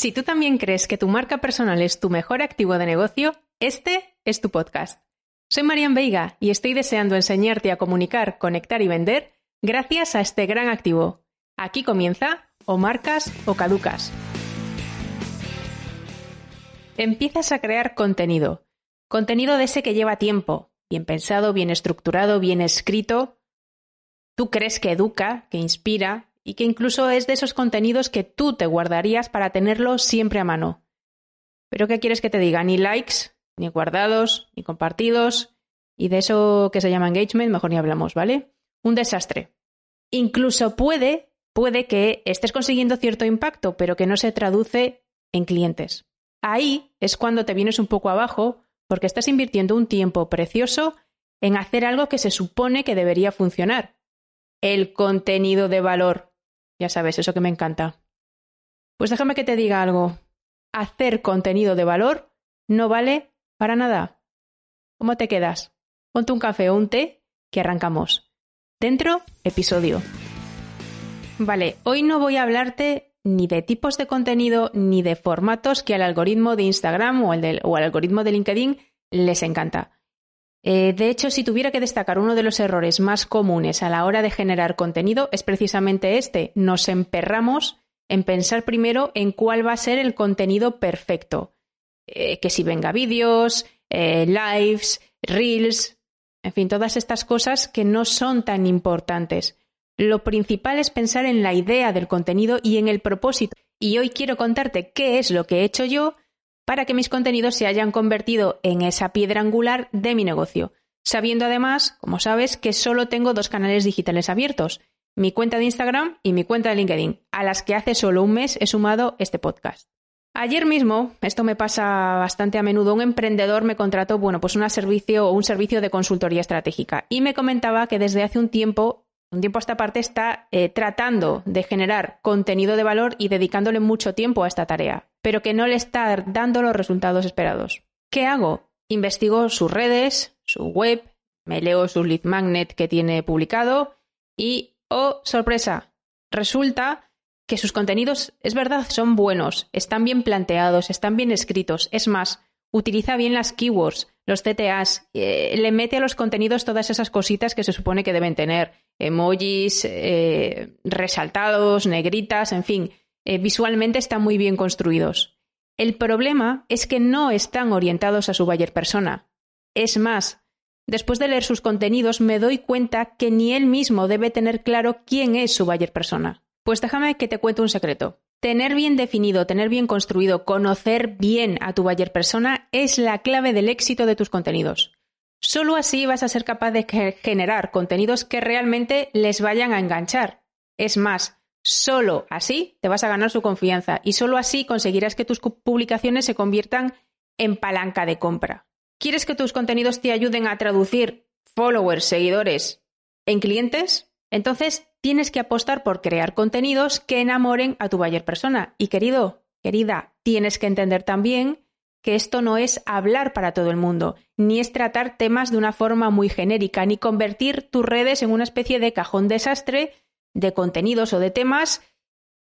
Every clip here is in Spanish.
Si tú también crees que tu marca personal es tu mejor activo de negocio, este es tu podcast. Soy Marian Veiga y estoy deseando enseñarte a comunicar, conectar y vender gracias a este gran activo. Aquí comienza o marcas o caducas. Empiezas a crear contenido. Contenido de ese que lleva tiempo, bien pensado, bien estructurado, bien escrito. Tú crees que educa, que inspira, y que incluso es de esos contenidos que tú te guardarías para tenerlos siempre a mano. Pero ¿qué quieres que te diga? Ni likes, ni guardados, ni compartidos, y de eso que se llama engagement mejor ni hablamos, ¿vale? Un desastre. Incluso puede, puede que estés consiguiendo cierto impacto, pero que no se traduce en clientes. Ahí es cuando te vienes un poco abajo porque estás invirtiendo un tiempo precioso en hacer algo que se supone que debería funcionar. El contenido de valor. Ya sabes, eso que me encanta. Pues déjame que te diga algo. Hacer contenido de valor no vale para nada. ¿Cómo te quedas? Ponte un café o un té que arrancamos. Dentro, episodio. Vale, hoy no voy a hablarte ni de tipos de contenido ni de formatos que al algoritmo de Instagram o, o al algoritmo de LinkedIn les encanta. Eh, de hecho, si tuviera que destacar uno de los errores más comunes a la hora de generar contenido, es precisamente este. Nos emperramos en pensar primero en cuál va a ser el contenido perfecto. Eh, que si venga vídeos, eh, lives, reels, en fin, todas estas cosas que no son tan importantes. Lo principal es pensar en la idea del contenido y en el propósito. Y hoy quiero contarte qué es lo que he hecho yo para que mis contenidos se hayan convertido en esa piedra angular de mi negocio, sabiendo además, como sabes, que solo tengo dos canales digitales abiertos, mi cuenta de Instagram y mi cuenta de LinkedIn, a las que hace solo un mes he sumado este podcast. Ayer mismo, esto me pasa bastante a menudo, un emprendedor me contrató, bueno, pues un servicio o un servicio de consultoría estratégica y me comentaba que desde hace un tiempo, un tiempo a esta parte, está eh, tratando de generar contenido de valor y dedicándole mucho tiempo a esta tarea pero que no le está dando los resultados esperados. ¿Qué hago? Investigo sus redes, su web, me leo su lead magnet que tiene publicado y, oh, sorpresa, resulta que sus contenidos, es verdad, son buenos, están bien planteados, están bien escritos. Es más, utiliza bien las keywords, los CTAs, eh, le mete a los contenidos todas esas cositas que se supone que deben tener, emojis, eh, resaltados, negritas, en fin, eh, visualmente están muy bien construidos. El problema es que no están orientados a su buyer persona. Es más, después de leer sus contenidos me doy cuenta que ni él mismo debe tener claro quién es su buyer persona. Pues déjame que te cuente un secreto. Tener bien definido, tener bien construido, conocer bien a tu buyer persona es la clave del éxito de tus contenidos. Solo así vas a ser capaz de generar contenidos que realmente les vayan a enganchar. Es más, Solo así te vas a ganar su confianza y solo así conseguirás que tus publicaciones se conviertan en palanca de compra. ¿Quieres que tus contenidos te ayuden a traducir followers, seguidores en clientes? Entonces tienes que apostar por crear contenidos que enamoren a tu buyer persona. Y querido, querida, tienes que entender también que esto no es hablar para todo el mundo, ni es tratar temas de una forma muy genérica, ni convertir tus redes en una especie de cajón desastre de contenidos o de temas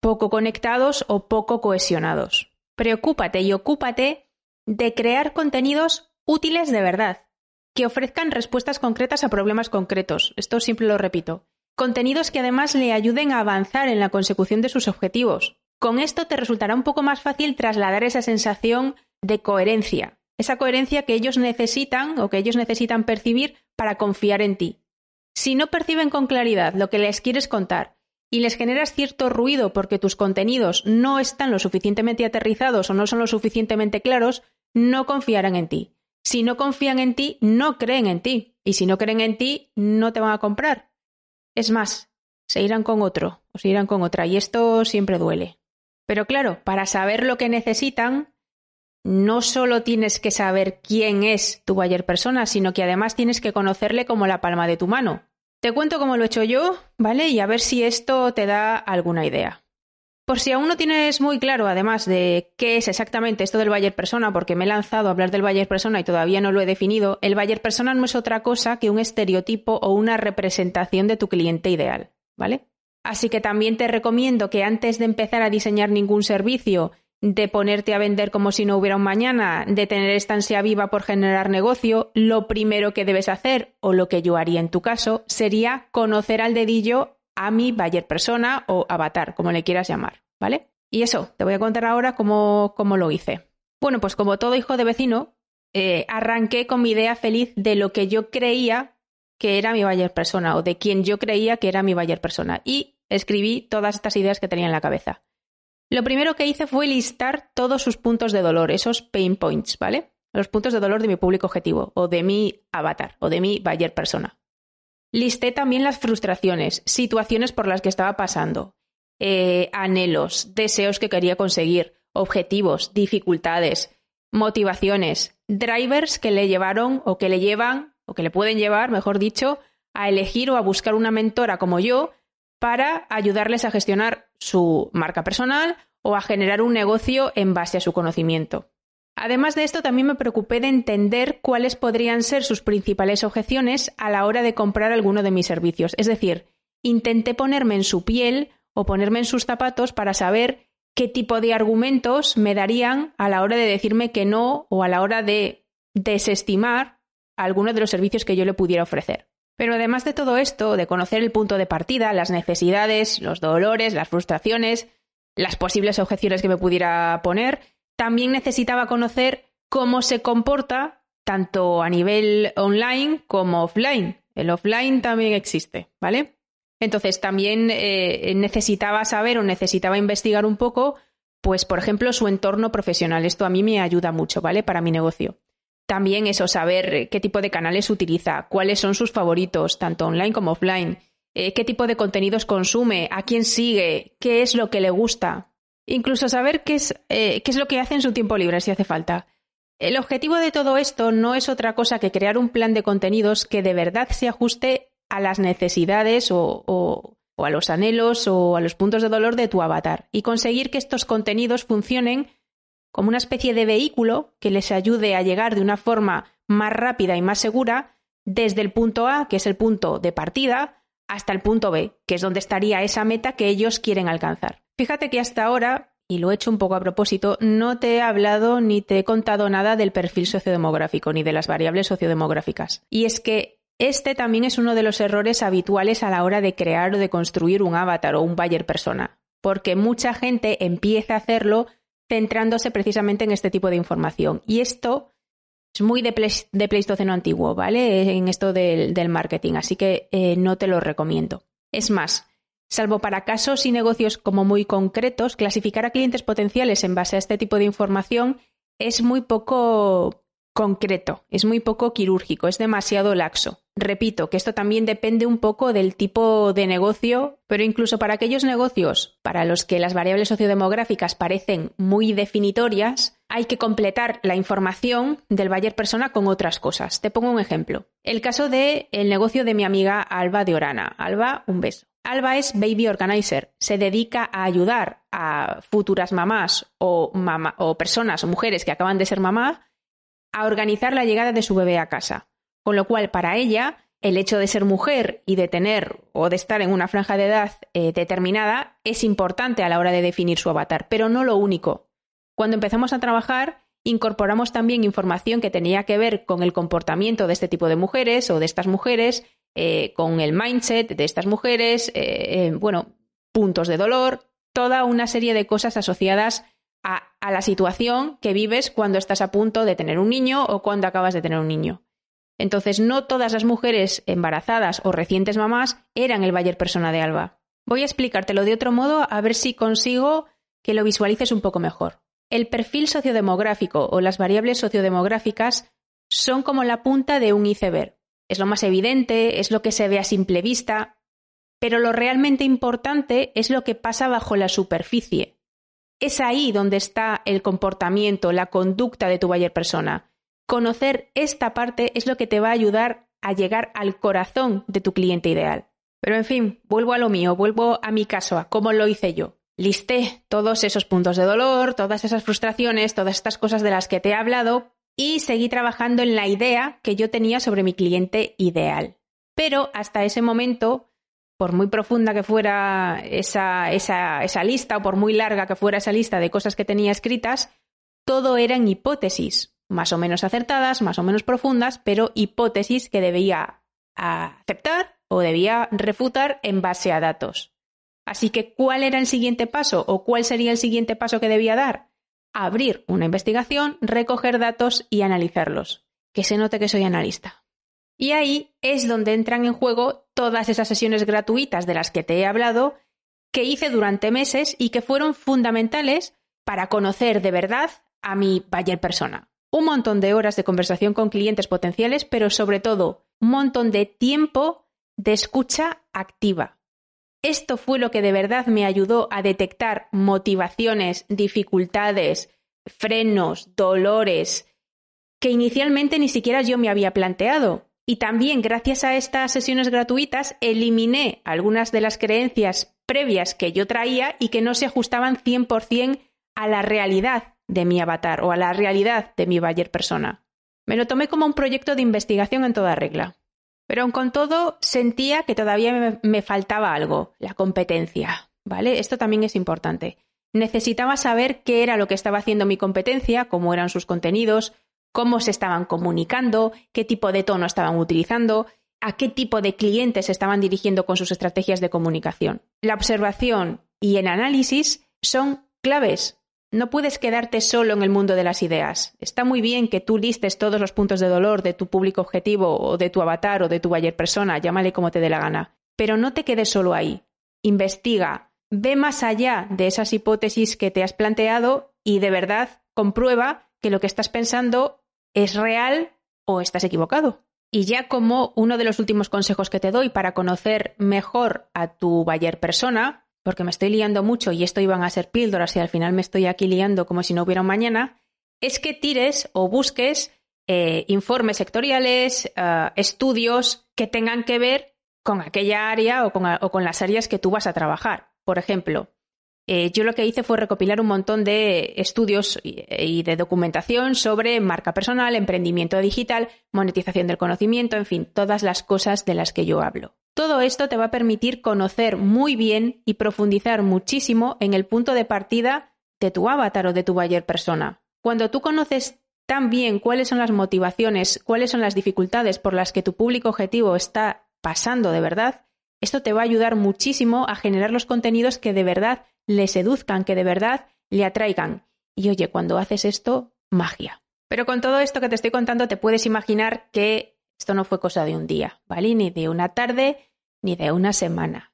poco conectados o poco cohesionados. Preocúpate y ocúpate de crear contenidos útiles de verdad, que ofrezcan respuestas concretas a problemas concretos. Esto siempre lo repito. Contenidos que además le ayuden a avanzar en la consecución de sus objetivos. Con esto te resultará un poco más fácil trasladar esa sensación de coherencia, esa coherencia que ellos necesitan o que ellos necesitan percibir para confiar en ti. Si no perciben con claridad lo que les quieres contar y les generas cierto ruido porque tus contenidos no están lo suficientemente aterrizados o no son lo suficientemente claros, no confiarán en ti. Si no confían en ti, no creen en ti. Y si no creen en ti, no te van a comprar. Es más, se irán con otro o se irán con otra. Y esto siempre duele. Pero claro, para saber lo que necesitan, no solo tienes que saber quién es tu buyer persona, sino que además tienes que conocerle como la palma de tu mano. Te cuento cómo lo he hecho yo, ¿vale? Y a ver si esto te da alguna idea. Por si aún no tienes muy claro, además, de qué es exactamente esto del buyer persona, porque me he lanzado a hablar del buyer persona y todavía no lo he definido, el buyer persona no es otra cosa que un estereotipo o una representación de tu cliente ideal, ¿vale? Así que también te recomiendo que antes de empezar a diseñar ningún servicio de ponerte a vender como si no hubiera un mañana, de tener estancia viva por generar negocio, lo primero que debes hacer, o lo que yo haría en tu caso, sería conocer al dedillo a mi buyer persona o avatar, como le quieras llamar, ¿vale? Y eso, te voy a contar ahora cómo, cómo lo hice. Bueno, pues como todo hijo de vecino, eh, arranqué con mi idea feliz de lo que yo creía que era mi buyer persona o de quien yo creía que era mi buyer persona y escribí todas estas ideas que tenía en la cabeza. Lo primero que hice fue listar todos sus puntos de dolor, esos pain points, ¿vale? Los puntos de dolor de mi público objetivo, o de mi avatar, o de mi buyer persona. Listé también las frustraciones, situaciones por las que estaba pasando, eh, anhelos, deseos que quería conseguir, objetivos, dificultades, motivaciones, drivers que le llevaron o que le llevan, o que le pueden llevar, mejor dicho, a elegir o a buscar una mentora como yo para ayudarles a gestionar su marca personal o a generar un negocio en base a su conocimiento. Además de esto, también me preocupé de entender cuáles podrían ser sus principales objeciones a la hora de comprar alguno de mis servicios. Es decir, intenté ponerme en su piel o ponerme en sus zapatos para saber qué tipo de argumentos me darían a la hora de decirme que no o a la hora de desestimar alguno de los servicios que yo le pudiera ofrecer. Pero además de todo esto, de conocer el punto de partida, las necesidades, los dolores, las frustraciones, las posibles objeciones que me pudiera poner, también necesitaba conocer cómo se comporta tanto a nivel online como offline. El offline también existe, ¿vale? Entonces también eh, necesitaba saber o necesitaba investigar un poco, pues por ejemplo, su entorno profesional. Esto a mí me ayuda mucho, ¿vale? Para mi negocio. También eso, saber qué tipo de canales utiliza, cuáles son sus favoritos, tanto online como offline, eh, qué tipo de contenidos consume, a quién sigue, qué es lo que le gusta. Incluso saber qué es, eh, qué es lo que hace en su tiempo libre si hace falta. El objetivo de todo esto no es otra cosa que crear un plan de contenidos que de verdad se ajuste a las necesidades o, a los anhelos o a los puntos de dolor de tu avatar y conseguir que estos contenidos funcionen como una especie de vehículo que les ayude a llegar de una forma más rápida y más segura desde el punto A, que es el punto de partida, hasta el punto B, que es donde estaría esa meta que ellos quieren alcanzar. Fíjate que hasta ahora, y lo he hecho un poco a propósito, no te he hablado ni te he contado nada del perfil sociodemográfico ni de las variables sociodemográficas. Y es que este también es uno de los errores habituales a la hora de crear o de construir un avatar o un buyer persona, porque mucha gente empieza a hacerlo centrándose precisamente en este tipo de información. Y esto es muy de, Pleistoceno antiguo, ¿vale? En esto del, marketing, así que eh, no te lo recomiendo. Es más, salvo para casos y negocios como muy concretos, clasificar a clientes potenciales en base a este tipo de información es muy poco concreto, es muy poco quirúrgico, es demasiado laxo. Repito que esto también depende un poco del tipo de negocio, pero incluso para aquellos negocios para los que las variables sociodemográficas parecen muy definitorias, hay que completar la información del buyer persona con otras cosas. Te pongo un ejemplo. El caso del el negocio de mi amiga Alba de Orana. Alba, un beso. Alba es baby organizer. Se dedica a ayudar a futuras mamás o, o personas o mujeres que acaban de ser mamás a organizar la llegada de su bebé a casa. Con lo cual, para ella, el hecho de ser mujer y de tener o de estar en una franja de edad eh, determinada es importante a la hora de definir su avatar, pero no lo único. Cuando empezamos a trabajar, incorporamos también información que tenía que ver con el comportamiento de este tipo de mujeres o de estas mujeres, eh, con el mindset de estas mujeres, eh, bueno, puntos de dolor, toda una serie de cosas asociadas a, la situación que vives cuando estás a punto de tener un niño o cuando acabas de tener un niño. Entonces, no todas las mujeres embarazadas o recientes mamás eran el Bayer persona de Alba. Voy a explicártelo de otro modo a ver si consigo que lo visualices un poco mejor. El perfil sociodemográfico o las variables sociodemográficas son como la punta de un iceberg. Es lo más evidente, es lo que se ve a simple vista, pero lo realmente importante es lo que pasa bajo la superficie, es ahí donde está el comportamiento, la conducta de tu buyer persona. Conocer esta parte es lo que te va a ayudar a llegar al corazón de tu cliente ideal. Pero en fin, vuelvo a lo mío, vuelvo a mi caso, a cómo lo hice yo. Listé todos esos puntos de dolor, todas esas frustraciones, todas estas cosas de las que te he hablado y seguí trabajando en la idea que yo tenía sobre mi cliente ideal. Pero hasta ese momento por muy profunda que fuera esa, esa, esa lista o por muy larga que fuera esa lista de cosas que tenía escritas, todo eran hipótesis, más o menos acertadas, más o menos profundas, pero hipótesis que debía aceptar o debía refutar en base a datos. Así que, ¿cuál era el siguiente paso o cuál sería el siguiente paso que debía dar? Abrir una investigación, recoger datos y analizarlos. Que se note que soy analista. Y ahí es donde entran en juego todas esas sesiones gratuitas de las que te he hablado, que hice durante meses y que fueron fundamentales para conocer de verdad a mi Bayer persona. Un montón de horas de conversación con clientes potenciales, pero sobre todo un montón de tiempo de escucha activa esto fue lo que de verdad me ayudó a detectar motivaciones, dificultades, frenos, dolores, que inicialmente ni siquiera yo me había planteado. Y también gracias a estas sesiones gratuitas eliminé algunas de las creencias previas que yo traía y que no se ajustaban 100% a la realidad de mi avatar o a la realidad de mi Bayer persona. Me lo tomé como un proyecto de investigación en toda regla. Pero aun con todo sentía que todavía me, faltaba algo, la competencia. ¿Vale? Esto también es importante. Necesitaba saber qué era lo que estaba haciendo mi competencia, cómo eran sus contenidos, cómo se estaban comunicando, qué tipo de tono estaban utilizando, a qué tipo de clientes se estaban dirigiendo con sus estrategias de comunicación. La observación y el análisis son claves no puedes quedarte solo en el mundo de las ideas. Está muy bien que tú listes todos los puntos de dolor de tu público objetivo o de tu avatar o de tu buyer persona, llámale como te dé la gana. Pero no te quedes solo ahí. Investiga, ve más allá de esas hipótesis que te has planteado y de verdad comprueba que lo que estás pensando es real o estás equivocado. Y ya como uno de los últimos consejos que te doy para conocer mejor a tu buyer persona, porque me estoy liando mucho y esto iban a ser píldoras y al final me estoy aquí liando como si no hubiera un mañana, es que tires o busques eh, informes sectoriales, eh, estudios que tengan que ver con aquella área o con, las áreas que tú vas a trabajar. Por ejemplo, eh, yo lo que hice fue recopilar un montón de estudios y, de documentación sobre marca personal, emprendimiento digital, monetización del conocimiento, en fin, todas las cosas de las que yo hablo. Todo esto te va a permitir conocer muy bien y profundizar muchísimo en el punto de partida de tu avatar o de tu buyer persona. Cuando tú conoces tan bien cuáles son las motivaciones, cuáles son las dificultades por las que tu público objetivo está pasando de verdad, esto te va a ayudar muchísimo a generar los contenidos que de verdad le seduzcan, que de verdad le atraigan. Y oye, cuando haces esto, magia. Pero con todo esto que te estoy contando, te puedes imaginar que esto no fue cosa de un día, ¿vale? Ni de una tarde, ni de una semana.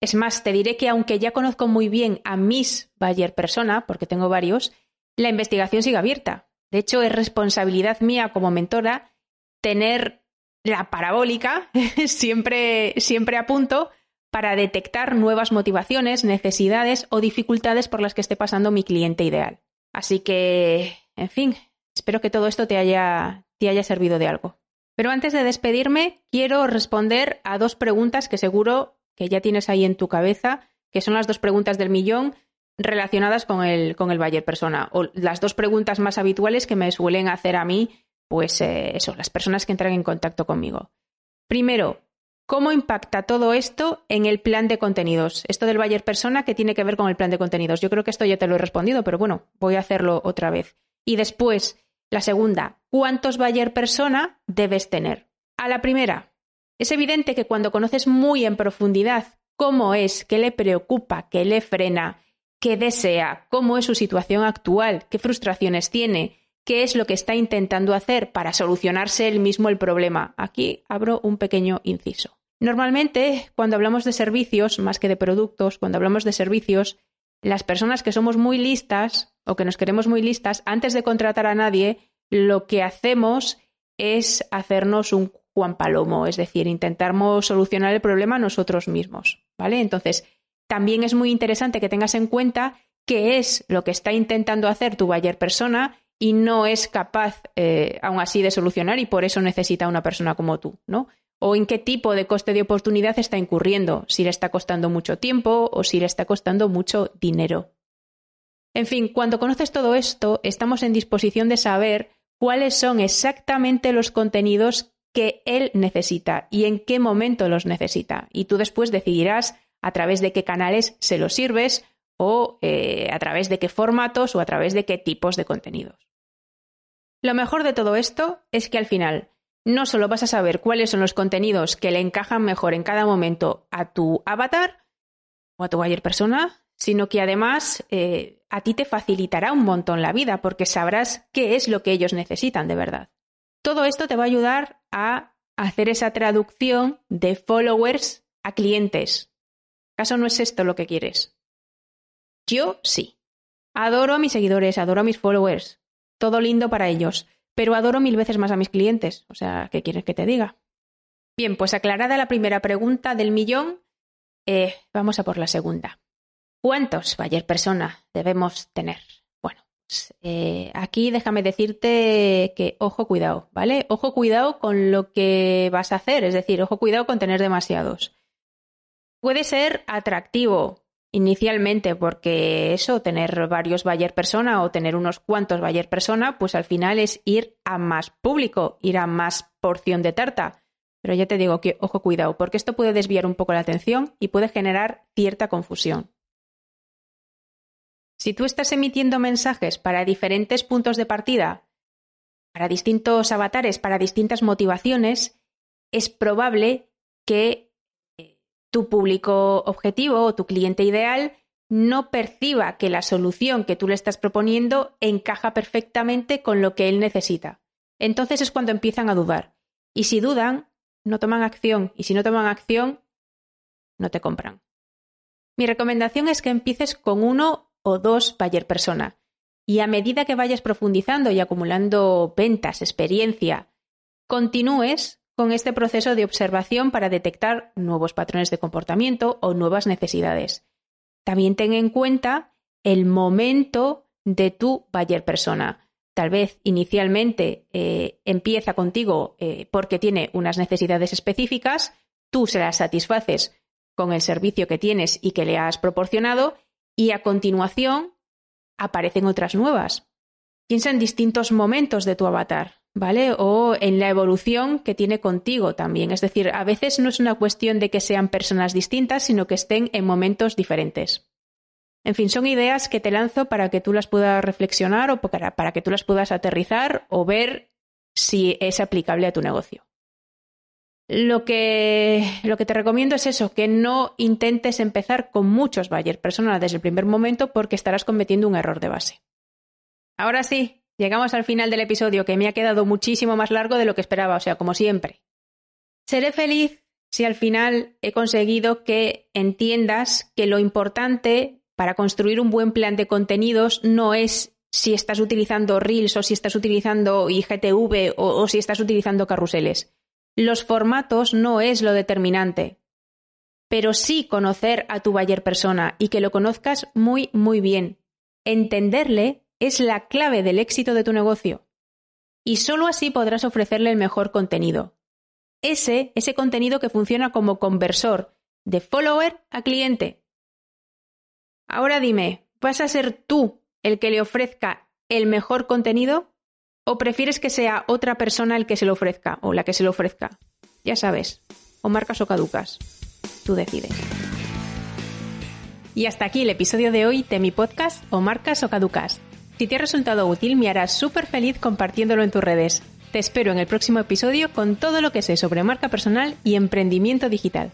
Es más, te diré que aunque ya conozco muy bien a mis Bayer persona, porque tengo varios, la investigación sigue abierta. De hecho, es responsabilidad mía como mentora tener la parabólica siempre, siempre a punto para detectar nuevas motivaciones, necesidades o dificultades por las que esté pasando mi cliente ideal. Así que, en fin, espero que todo esto te haya, te haya servido de algo. Pero antes de despedirme, quiero responder a dos preguntas que seguro que ya tienes ahí en tu cabeza, que son las dos preguntas del millón relacionadas con el, con el Bayer persona, o las dos preguntas más habituales que me suelen hacer a mí, pues eh, eso, las personas que entran en contacto conmigo. Primero, ¿cómo impacta todo esto en el plan de contenidos? Esto del Bayer persona, ¿qué tiene que ver con el plan de contenidos? Yo creo que esto ya te lo he respondido, pero bueno, voy a hacerlo otra vez. Y después, la segunda, ¿cuántos Bayer persona debes tener? A la primera, es evidente que cuando conoces muy en profundidad cómo es, qué le preocupa, qué le frena, qué desea, cómo es su situación actual, qué frustraciones tiene, qué es lo que está intentando hacer para solucionarse él mismo el problema. Aquí abro un pequeño inciso. Normalmente, cuando hablamos de servicios, más que de productos, cuando hablamos de servicios, las personas que somos muy listas o que nos queremos muy listas, antes de contratar a nadie, lo que hacemos es hacernos un Juan Palomo, es decir, intentamos solucionar el problema nosotros mismos, ¿vale? Entonces, también es muy interesante que tengas en cuenta qué es lo que está intentando hacer tu buyer persona y no es capaz eh, aún así de solucionar y por eso necesita una persona como tú, ¿no? O en qué tipo de coste de oportunidad está incurriendo, si le está costando mucho tiempo o si le está costando mucho dinero. En fin, cuando conoces todo esto, estamos en disposición de saber cuáles son exactamente los contenidos que él necesita y en qué momento los necesita. Y tú después decidirás a través de qué canales se los sirves o eh, a través de qué formatos o a través de qué tipos de contenidos. Lo mejor de todo esto es que al final no solo vas a saber cuáles son los contenidos que le encajan mejor en cada momento a tu avatar o a tu buyer persona, sino que además eh, a ti te facilitará un montón la vida porque sabrás qué es lo que ellos necesitan de verdad. Todo esto te va a ayudar a hacer esa traducción de followers a clientes. ¿Acaso no es esto lo que quieres? Yo sí. Adoro a mis seguidores, adoro a mis followers. Todo lindo para ellos pero adoro mil veces más a mis clientes. O sea, ¿qué quieres que te diga? Bien, pues aclarada la primera pregunta del millón, eh, vamos a por la segunda. ¿Cuántos Bayer persona debemos tener? Bueno, pues, eh, aquí déjame decirte que ojo cuidado, ¿vale? Ojo cuidado con lo que vas a hacer, es decir, ojo cuidado con tener demasiados. Puede ser atractivo inicialmente porque eso, tener varios Bayer persona o tener unos cuantos Bayer persona, pues al final es ir a más público, ir a más porción de tarta. Pero ya te digo que, ojo, cuidado, porque esto puede desviar un poco la atención y puede generar cierta confusión. Si tú estás emitiendo mensajes para diferentes puntos de partida, para distintos avatares, para distintas motivaciones, es probable que tu público objetivo o tu cliente ideal no perciba que la solución que tú le estás proponiendo encaja perfectamente con lo que él necesita. Entonces es cuando empiezan a dudar. Y si dudan, no toman acción. Y si no toman acción, no te compran. Mi recomendación es que empieces con uno o dos buyer persona. Y a medida que vayas profundizando y acumulando ventas, experiencia, continúes con este proceso de observación para detectar nuevos patrones de comportamiento o nuevas necesidades. También ten en cuenta el momento de tu buyer persona. Tal vez inicialmente eh, empieza contigo eh, porque tiene unas necesidades específicas, tú se las satisfaces con el servicio que tienes y que le has proporcionado y a continuación aparecen otras nuevas. Piensa en distintos momentos de tu avatar. ¿Vale? O en la evolución que tiene contigo también. Es decir, a veces no es una cuestión de que sean personas distintas, sino que estén en momentos diferentes. En fin, son ideas que te lanzo para que tú las puedas reflexionar o para, que tú las puedas aterrizar o ver si es aplicable a tu negocio. Lo que, lo que te recomiendo es eso, que no intentes empezar con muchos Bayer personal desde el primer momento porque estarás cometiendo un error de base. Ahora sí, Llegamos al final del episodio que me ha quedado muchísimo más largo de lo que esperaba, o sea, como siempre. Seré feliz si al final he conseguido que entiendas que lo importante para construir un buen plan de contenidos no es si estás utilizando Reels o si estás utilizando IGTV o, si estás utilizando carruseles. Los formatos no es lo determinante, pero sí conocer a tu buyer persona y que lo conozcas muy, muy bien. Entenderle es la clave del éxito de tu negocio. Y solo así podrás ofrecerle el mejor contenido. Ese, ese contenido que funciona como conversor de follower a cliente. Ahora dime, ¿vas a ser tú el que le ofrezca el mejor contenido? ¿O prefieres que sea otra persona el que se lo ofrezca o la que se lo ofrezca? Ya sabes, o marcas o caducas. Tú decides. Y hasta aquí el episodio de hoy de mi podcast o marcas o caducas. Si te ha resultado útil, me harás súper feliz compartiéndolo en tus redes. Te espero en el próximo episodio con todo lo que sé sobre marca personal y emprendimiento digital.